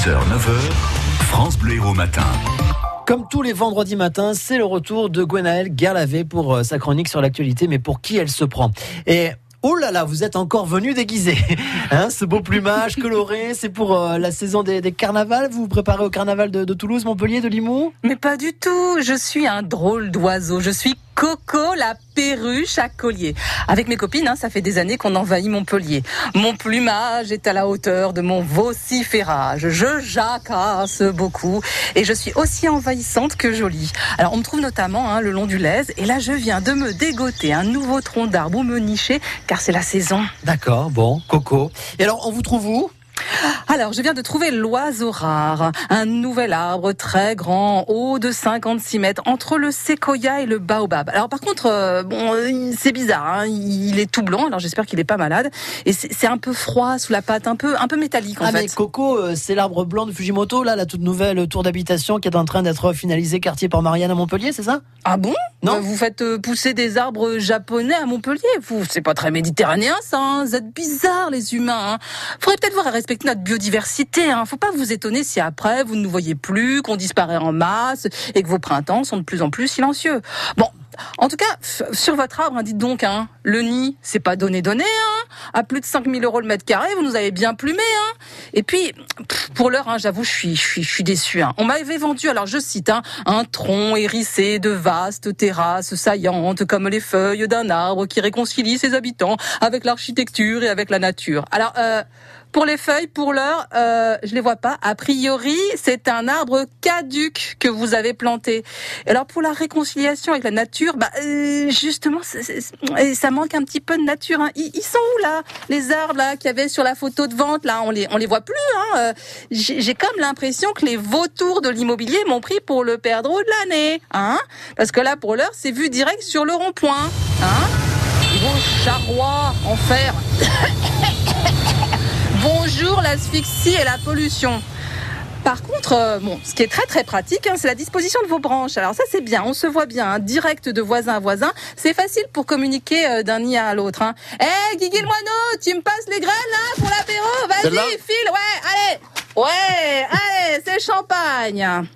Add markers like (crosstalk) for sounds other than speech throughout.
6h, 9h, France Bleu Héros Matin. Comme tous les vendredis matins, c'est le retour de Gwenaëlle Garlavé pour euh, sa chronique sur l'actualité, mais pour qui elle se prend. Et Oh là là, vous êtes encore venu déguisé. (laughs) Hein, ce beau plumage coloré, c'est pour euh, la saison des, des, carnavals. Vous vous préparez au carnaval de, de Toulouse, Montpellier, de Limoux? Mais pas du tout. Je suis un drôle d'oiseau. Je suis Coco la perruche à collier. Avec mes copines, hein, ça fait des années qu'on envahit Montpellier. Mon plumage est à la hauteur de mon vociférage. Je jacasse beaucoup et je suis aussi envahissante que jolie. Alors on me trouve notamment hein, le long du Lez et là je viens de me dégoter un nouveau tronc d'arbre où me nicher car c'est la saison. D'accord, bon, Coco. Et alors on vous trouve où? Alors, je viens de trouver l'oiseau rare, un nouvel arbre très grand, haut de 56 mètres, entre le séquoia et le baobab. Alors, par contre, euh, bon, c'est bizarre, hein, il est tout blanc, alors j'espère qu'il est pas malade, et c'est un peu froid sous la patte, un peu, un peu métallique en ah, fait. mais Coco, euh, c'est l'arbre blanc de Fujimoto, là, la toute nouvelle tour d'habitation qui est en train d'être finalisée quartier par Marianne à Montpellier, c'est ça? Ah bon? Non. Euh, Vous faites euh, pousser des arbres japonais à Montpellier? Vous, c'est pas très méditerranéen ça, hein vous êtes bizarres les humains. Hein Faudrait peut-être voir à respecter notre biodiversité. Hein. Faut pas vous étonner si après vous ne nous voyez plus, qu'on disparaît en masse et que vos printemps sont de plus en plus silencieux. Bon, en tout cas, sur votre arbre, hein, dites donc, hein, le nid, c'est pas donné donné, hein. À plus de 5000 euros le mètre carré, vous nous avez bien plumé. Et puis, pour l'heure, j'avoue, je suis, je suis, je suis déçu. On m'avait vendu, alors je cite, un tronc hérissé de vastes terrasses saillantes comme les feuilles d'un arbre qui réconcilie ses habitants avec l'architecture et avec la nature. Alors, euh, pour les feuilles, pour l'heure, euh, je les vois pas. A priori, c'est un arbre caduc que vous avez planté. Alors pour la réconciliation avec la nature, bah euh, justement, ça manque un petit peu de nature. Hein. Ils, ils, sont où là Les arbres là qu'il y avait sur la photo de vente là, on les on les voit plus. Hein. J'ai, j'ai comme l'impression que les vautours de l'immobilier m'ont pris pour le perdreau de l'année, hein Parce que là pour l'heure, c'est vu direct sur le rond-point, hein Vos charrois en fer. L'asphyxie et la pollution. Par contre, euh, bon, ce qui est très très pratique, hein, c'est la disposition de vos branches. Alors ça c'est bien, on se voit bien, hein, direct de voisin à voisin. C'est facile pour communiquer euh, d'un nid à l'autre. Hein. Hé, hey, Guigui le moineau, tu me passes les graines là pour l'apéro? Vas-y, file, ouais, allez Ouais, allez, c'est champagne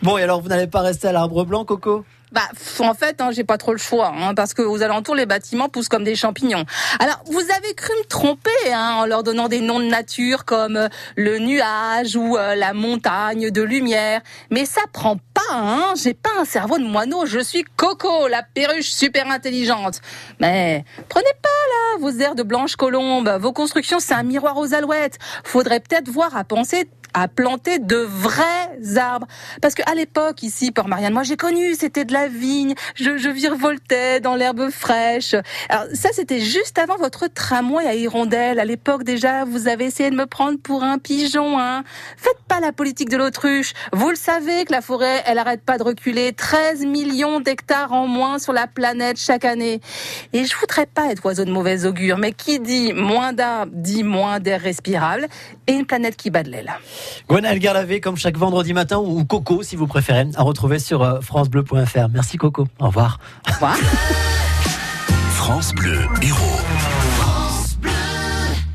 Bon, et alors vous n'allez pas rester à l'arbre blanc, Coco? Bah, en fait, hein, j'ai pas trop le choix, hein, parce que aux alentours, les bâtiments poussent comme des champignons. Alors, vous avez cru me tromper hein, en leur donnant des noms de nature comme euh, le nuage ou euh, la montagne de lumière, mais ça prend pas. Hein, j'ai pas un cerveau de moineau, je suis Coco, la perruche super intelligente. Mais prenez pas là vos airs de blanche colombe. Vos constructions, c'est un miroir aux alouettes. Faudrait peut-être voir à penser à planter de vrais arbres. Parce qu'à l'époque, ici, Port Marianne, moi j'ai connu, c'était de la vigne, je, je virevoltais dans l'herbe fraîche. Alors ça, c'était juste avant votre tramway à hirondelle. À l'époque déjà, vous avez essayé de me prendre pour un pigeon. Hein. Pas la politique de l'autruche. Vous le savez que la forêt, elle arrête pas de reculer. 13 millions d'hectares en moins sur la planète chaque année. Et je voudrais pas être oiseau de mauvais augure, mais qui dit moins d'arbres dit moins d'air respirable et une planète qui bat de l'aile. Gwenaëlle Garlavé, comme chaque vendredi matin, ou Coco, si vous préférez, à retrouver sur euh, FranceBleu.fr. Merci Coco. Au revoir. Au revoir. (laughs) France Bleu Héros.